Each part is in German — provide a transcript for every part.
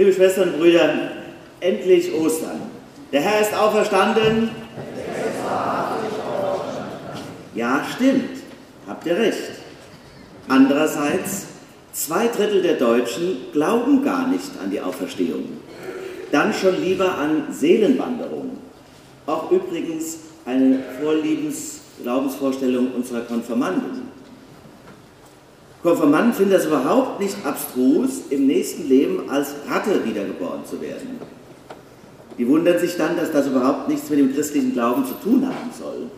Liebe Schwestern und Brüder, endlich Ostern. Der Herr ist auferstanden. Ja, stimmt. Habt ihr recht. Andererseits, zwei Drittel der Deutschen glauben gar nicht an die Auferstehung. Dann schon lieber an Seelenwanderung. Auch übrigens eine Vorliebens Glaubensvorstellung unserer Konfirmanden. Konfirmanden finden das überhaupt nicht abstrus, im nächsten Leben als Ratte wiedergeboren zu werden. Die wundern sich dann, dass das überhaupt nichts mit dem christlichen Glauben zu tun haben soll.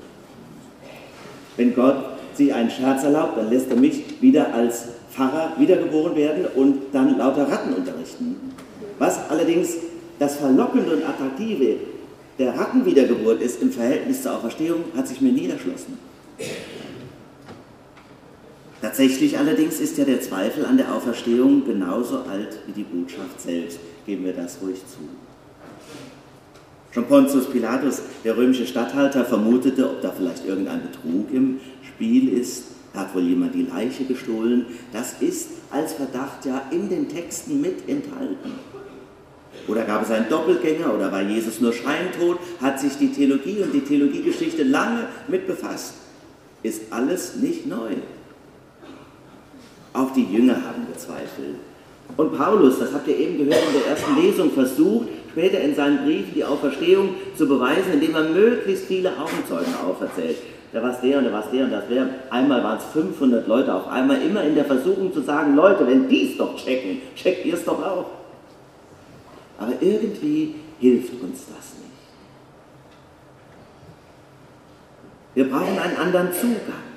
Wenn Gott sich einen Scherz erlaubt, dann lässt er mich wieder als Pfarrer wiedergeboren werden und dann lauter Ratten unterrichten. Was allerdings das Verlockende und Attraktive der Rattenwiedergeburt ist im Verhältnis zur Auferstehung, hat sich mir niederschlossen. Tatsächlich allerdings ist ja der Zweifel an der Auferstehung genauso alt wie die Botschaft selbst. Geben wir das ruhig zu. Schon Pontius Pilatus, der römische Statthalter, vermutete, ob da vielleicht irgendein Betrug im Spiel ist. Da hat wohl jemand die Leiche gestohlen. Das ist als Verdacht ja in den Texten mit enthalten. Oder gab es einen Doppelgänger oder war Jesus nur scheintot? Hat sich die Theologie und die Theologiegeschichte lange mit befasst? Ist alles nicht neu. Auch die Jünger haben gezweifelt. Und Paulus, das habt ihr eben gehört in der ersten Lesung, versucht später in seinen Briefen die Auferstehung zu beweisen, indem er möglichst viele Augenzeugen auferzählt. Da war es der und da war es der und das der. Einmal waren es 500 Leute auf einmal, immer in der Versuchung zu sagen, Leute, wenn die es doch checken, checkt ihr es doch auch. Aber irgendwie hilft uns das nicht. Wir brauchen einen anderen Zugang.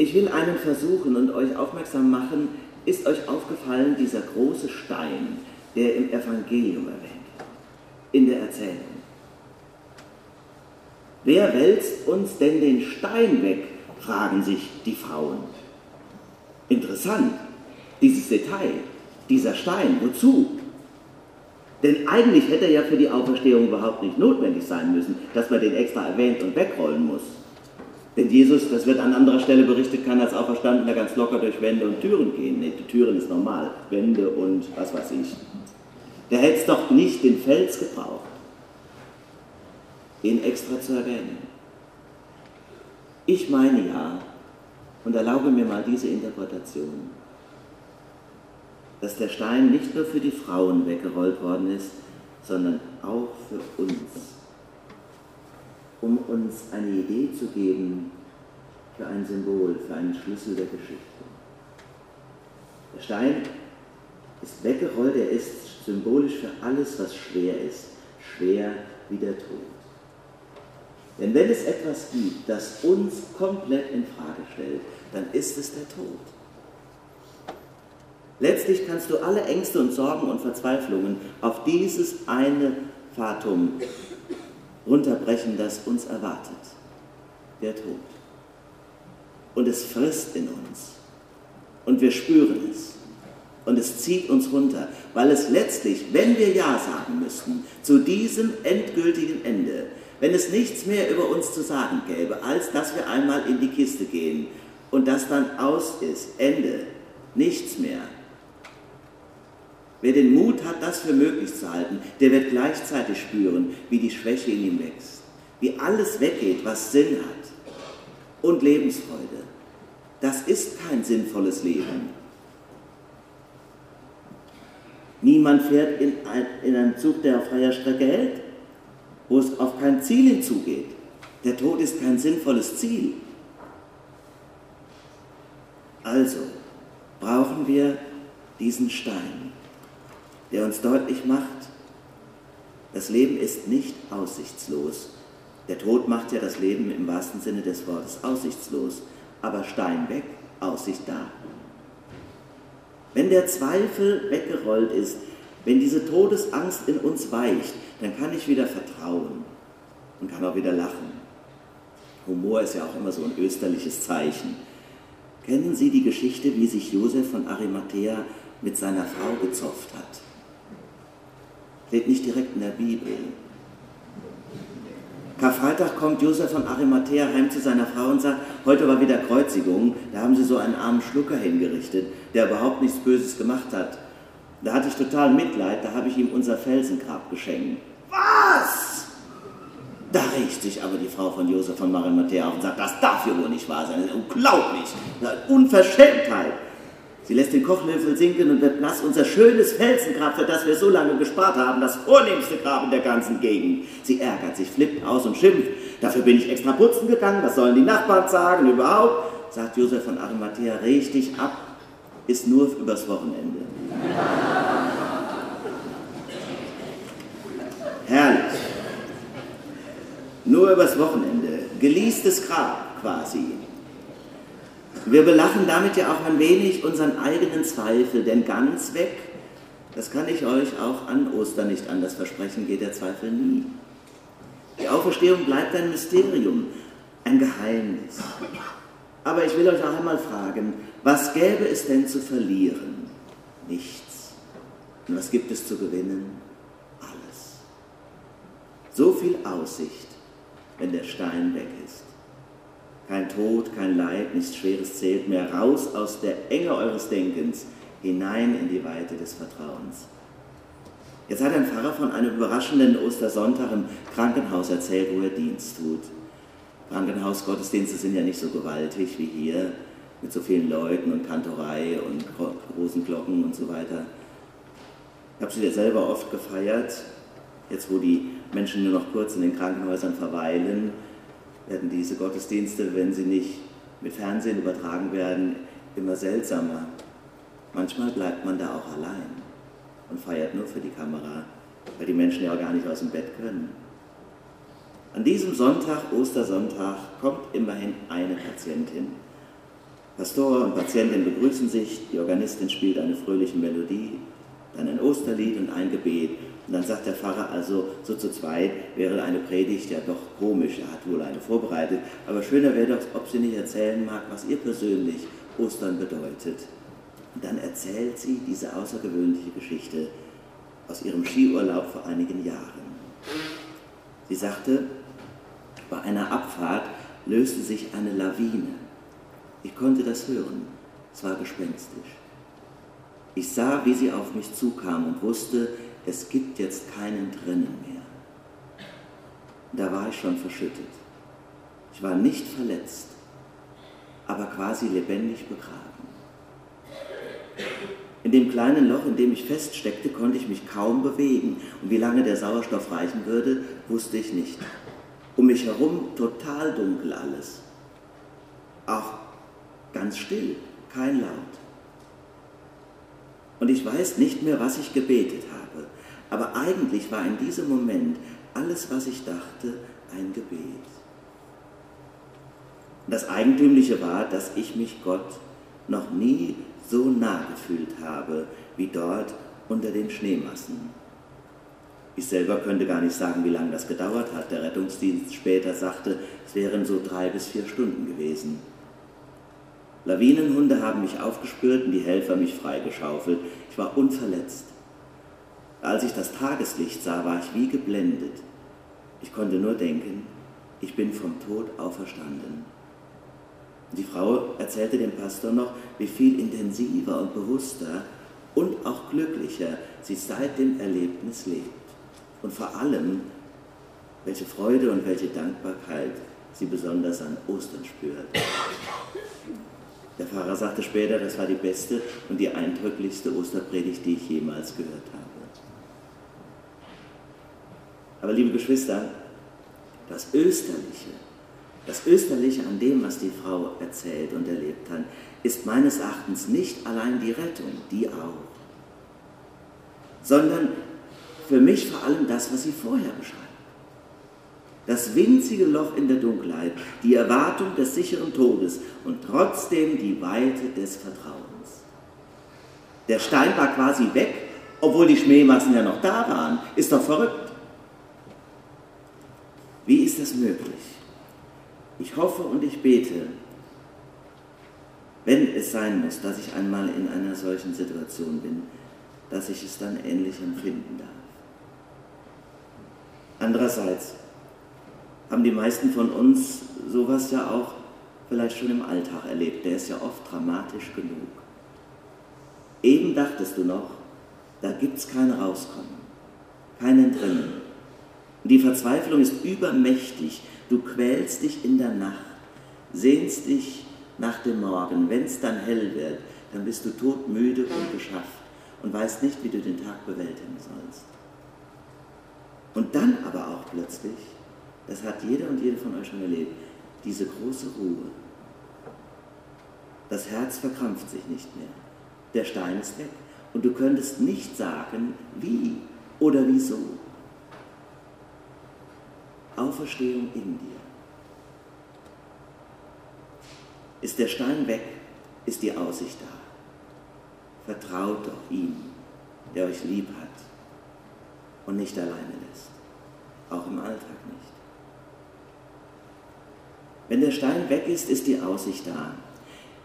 Ich will einen versuchen und euch aufmerksam machen, ist euch aufgefallen dieser große Stein, der im Evangelium erwähnt wird, in der Erzählung? Wer wälzt uns denn den Stein weg, fragen sich die Frauen. Interessant, dieses Detail. Dieser Stein, wozu? Denn eigentlich hätte er ja für die Auferstehung überhaupt nicht notwendig sein müssen, dass man den extra erwähnt und wegrollen muss. Denn Jesus, das wird an anderer Stelle berichtet, kann als Auferstandener ganz locker durch Wände und Türen gehen. Nee, die Türen ist normal, Wände und was weiß ich. Der hätte es doch nicht den Fels gebraucht, ihn extra zu erwähnen. Ich meine ja, und erlaube mir mal diese Interpretation, dass der Stein nicht nur für die Frauen weggerollt worden ist, sondern auch für uns, um uns eine Idee zu geben für ein Symbol, für einen Schlüssel der Geschichte. Der Stein ist weggerollt, er ist symbolisch für alles, was schwer ist, schwer wie der Tod. Denn wenn es etwas gibt, das uns komplett in Frage stellt, dann ist es der Tod. Letztlich kannst du alle Ängste und Sorgen und Verzweiflungen auf dieses eine Fatum runterbrechen, das uns erwartet. Der Tod. Und es frisst in uns. Und wir spüren es. Und es zieht uns runter, weil es letztlich, wenn wir Ja sagen müssten, zu diesem endgültigen Ende, wenn es nichts mehr über uns zu sagen gäbe, als dass wir einmal in die Kiste gehen und das dann aus ist, Ende, nichts mehr, Wer den Mut hat, das für möglich zu halten, der wird gleichzeitig spüren, wie die Schwäche in ihm wächst, wie alles weggeht, was Sinn hat und Lebensfreude. Das ist kein sinnvolles Leben. Niemand fährt in, ein, in einem Zug, der auf freier Strecke hält, wo es auf kein Ziel hinzugeht. Der Tod ist kein sinnvolles Ziel. Also brauchen wir diesen Stein der uns deutlich macht, das Leben ist nicht aussichtslos. Der Tod macht ja das Leben im wahrsten Sinne des Wortes aussichtslos, aber Stein weg, Aussicht da. Wenn der Zweifel weggerollt ist, wenn diese Todesangst in uns weicht, dann kann ich wieder vertrauen und kann auch wieder lachen. Humor ist ja auch immer so ein österliches Zeichen. Kennen Sie die Geschichte, wie sich Josef von Arimathea mit seiner Frau gezopft hat? Steht nicht direkt in der Bibel. Karfreitag kommt Josef von Arimathea heim zu seiner Frau und sagt, heute war wieder Kreuzigung, da haben sie so einen armen Schlucker hingerichtet, der überhaupt nichts Böses gemacht hat. Da hatte ich total Mitleid, da habe ich ihm unser Felsengrab geschenkt. Was? Da riecht sich aber die Frau von Josef von Marimathea auf und sagt, das darf ja wohl nicht wahr sein, das ist unglaublich, das ist Unverschämtheit. Sie lässt den Kochlöffel sinken und wird nass unser schönes Felsengrab, für das wir so lange gespart haben, das vornehmste Grab in der ganzen Gegend. Sie ärgert sich, flippt aus und schimpft. Dafür bin ich extra putzen gegangen, was sollen die Nachbarn sagen überhaupt? Sagt Josef von Arimathea, richtig ab, ist nur übers Wochenende. Herrlich. Nur übers Wochenende. Geliestes Grab quasi. Wir belachen damit ja auch ein wenig unseren eigenen Zweifel, denn ganz weg, das kann ich euch auch an Ostern nicht anders versprechen, geht der Zweifel nie. Die Auferstehung bleibt ein Mysterium, ein Geheimnis. Aber ich will euch auch einmal fragen, was gäbe es denn zu verlieren? Nichts. Und was gibt es zu gewinnen? Alles. So viel Aussicht, wenn der Stein weg ist. Kein Tod, kein Leid, nichts Schweres zählt mehr. Raus aus der Enge eures Denkens, hinein in die Weite des Vertrauens. Jetzt hat ein Pfarrer von einem überraschenden Ostersonntag im Krankenhaus erzählt, wo er Dienst tut. Krankenhausgottesdienste sind ja nicht so gewaltig wie hier, mit so vielen Leuten und Kantorei und großen Glocken und so weiter. Ich habe sie ja selber oft gefeiert, jetzt wo die Menschen nur noch kurz in den Krankenhäusern verweilen, werden diese Gottesdienste, wenn sie nicht mit Fernsehen übertragen werden, immer seltsamer. Manchmal bleibt man da auch allein und feiert nur für die Kamera, weil die Menschen ja auch gar nicht aus dem Bett können. An diesem Sonntag, Ostersonntag, kommt immerhin eine Patientin. Pastor und Patientin begrüßen sich, die Organistin spielt eine fröhliche Melodie, dann ein Osterlied und ein Gebet und dann sagt der Pfarrer also, so zu zweit wäre eine Predigt ja doch komisch, er hat wohl eine vorbereitet, aber schöner wäre doch, ob sie nicht erzählen mag, was ihr persönlich Ostern bedeutet. Und dann erzählt sie diese außergewöhnliche Geschichte aus ihrem Skiurlaub vor einigen Jahren. Sie sagte, bei einer Abfahrt löste sich eine Lawine. Ich konnte das hören. Es war gespenstisch. Ich sah, wie sie auf mich zukam und wusste, es gibt jetzt keinen drinnen mehr. Da war ich schon verschüttet. Ich war nicht verletzt, aber quasi lebendig begraben. In dem kleinen Loch, in dem ich feststeckte, konnte ich mich kaum bewegen. Und wie lange der Sauerstoff reichen würde, wusste ich nicht. Um mich herum total dunkel alles. Auch ganz still, kein Laut. Und ich weiß nicht mehr, was ich gebetet habe. Aber eigentlich war in diesem Moment alles, was ich dachte, ein Gebet. Das Eigentümliche war, dass ich mich Gott noch nie so nah gefühlt habe wie dort unter den Schneemassen. Ich selber könnte gar nicht sagen, wie lange das gedauert hat. Der Rettungsdienst später sagte, es wären so drei bis vier Stunden gewesen. Lawinenhunde haben mich aufgespürt und die Helfer mich freigeschaufelt. Ich war unverletzt. Als ich das Tageslicht sah, war ich wie geblendet. Ich konnte nur denken, ich bin vom Tod auferstanden. Die Frau erzählte dem Pastor noch, wie viel intensiver und bewusster und auch glücklicher sie seit dem Erlebnis lebt. Und vor allem, welche Freude und welche Dankbarkeit sie besonders an Ostern spürt. Der Pfarrer sagte später, das war die beste und die eindrücklichste Osterpredigt, die ich jemals gehört habe. Aber liebe Geschwister, das Österliche, das Österliche an dem, was die Frau erzählt und erlebt hat, ist meines Erachtens nicht allein die Rettung, die auch, sondern für mich vor allem das, was sie vorher beschreibt. Das winzige Loch in der Dunkelheit, die Erwartung des sicheren Todes und trotzdem die Weite des Vertrauens. Der Stein war quasi weg, obwohl die Schmähmassen ja noch da waren. Ist doch verrückt. Wie ist das möglich? Ich hoffe und ich bete, wenn es sein muss, dass ich einmal in einer solchen Situation bin, dass ich es dann ähnlich empfinden darf. Andererseits haben die meisten von uns sowas ja auch vielleicht schon im Alltag erlebt. Der ist ja oft dramatisch genug. Eben dachtest du noch, Da gibt es kein Rauskommen, kein Entrinnen. Die Verzweiflung ist übermächtig. Du quälst dich in der Nacht, sehnst dich nach dem Morgen. Wenn es dann hell wird, dann bist du todmüde und geschafft und weißt nicht, wie du den Tag bewältigen sollst. Und dann aber auch plötzlich, das hat jeder und jede von euch schon erlebt, diese große Ruhe. Das Herz verkrampft sich nicht mehr. Der Stein ist weg. Und du könntest nicht sagen, wie oder wieso. Auferstehung in dir. Ist der Stein weg, ist die Aussicht da. Vertraut doch ihm, der euch lieb hat und nicht alleine lässt. Auch im Alltag nicht. Wenn der Stein weg ist, ist die Aussicht da.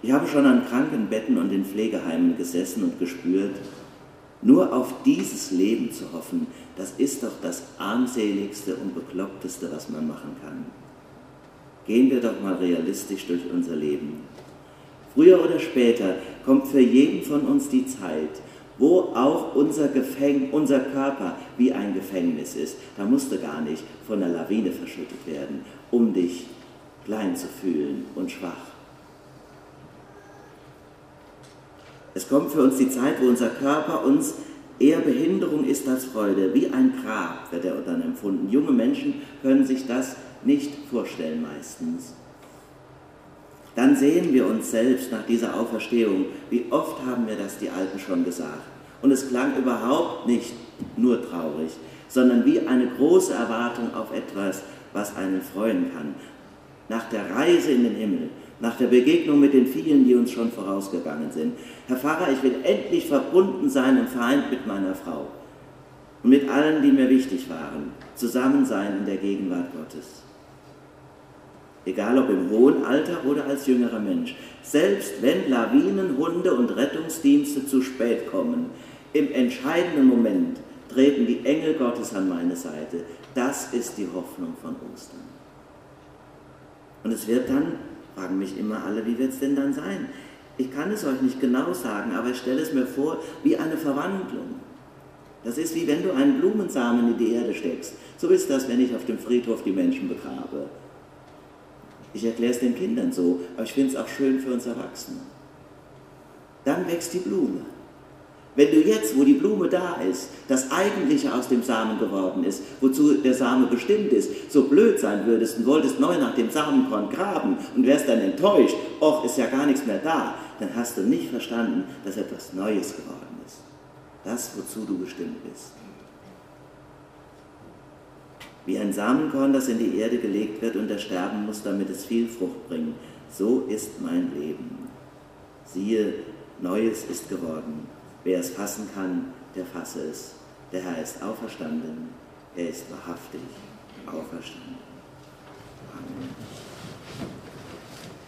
Ich habe schon an Krankenbetten und in Pflegeheimen gesessen und gespürt, nur auf dieses Leben zu hoffen, das ist doch das armseligste und bekloppteste, was man machen kann. Gehen wir doch mal realistisch durch unser Leben. Früher oder später kommt für jeden von uns die Zeit, wo auch unser, Gefäng unser Körper wie ein Gefängnis ist. Da musst du gar nicht von der Lawine verschüttet werden, um dich klein zu fühlen und schwach. Es kommt für uns die Zeit, wo unser Körper uns eher Behinderung ist als Freude. Wie ein Grab wird er dann empfunden. Junge Menschen können sich das nicht vorstellen meistens. Dann sehen wir uns selbst nach dieser Auferstehung. Wie oft haben wir das die Alten schon gesagt? Und es klang überhaupt nicht nur traurig, sondern wie eine große Erwartung auf etwas, was einen freuen kann. Nach der Reise in den Himmel, nach der Begegnung mit den vielen, die uns schon vorausgegangen sind. Herr Pfarrer, ich will endlich verbunden sein und vereint mit meiner Frau und mit allen, die mir wichtig waren, zusammen sein in der Gegenwart Gottes. Egal ob im hohen Alter oder als jüngerer Mensch. Selbst wenn Lawinen, Hunde und Rettungsdienste zu spät kommen, im entscheidenden Moment treten die Engel Gottes an meine Seite. Das ist die Hoffnung von Ostern. Und es wird dann Fragen mich immer alle, wie wird es denn dann sein? Ich kann es euch nicht genau sagen, aber ich stelle es mir vor wie eine Verwandlung. Das ist wie wenn du einen Blumensamen in die Erde steckst. So ist das, wenn ich auf dem Friedhof die Menschen begrabe. Ich erkläre es den Kindern so, aber ich finde es auch schön für uns Erwachsene. Dann wächst die Blume. Wenn du jetzt, wo die Blume da ist, das Eigentliche aus dem Samen geworden ist, wozu der Same bestimmt ist, so blöd sein würdest und wolltest neu nach dem Samenkorn graben und wärst dann enttäuscht, och, ist ja gar nichts mehr da, dann hast du nicht verstanden, dass etwas Neues geworden ist. Das, wozu du bestimmt bist. Wie ein Samenkorn, das in die Erde gelegt wird und ersterben muss, damit es viel Frucht bringt, so ist mein Leben. Siehe, Neues ist geworden. Wer es fassen kann, der fasse es. Der Herr ist auferstanden, er ist wahrhaftig auferstanden. Amen.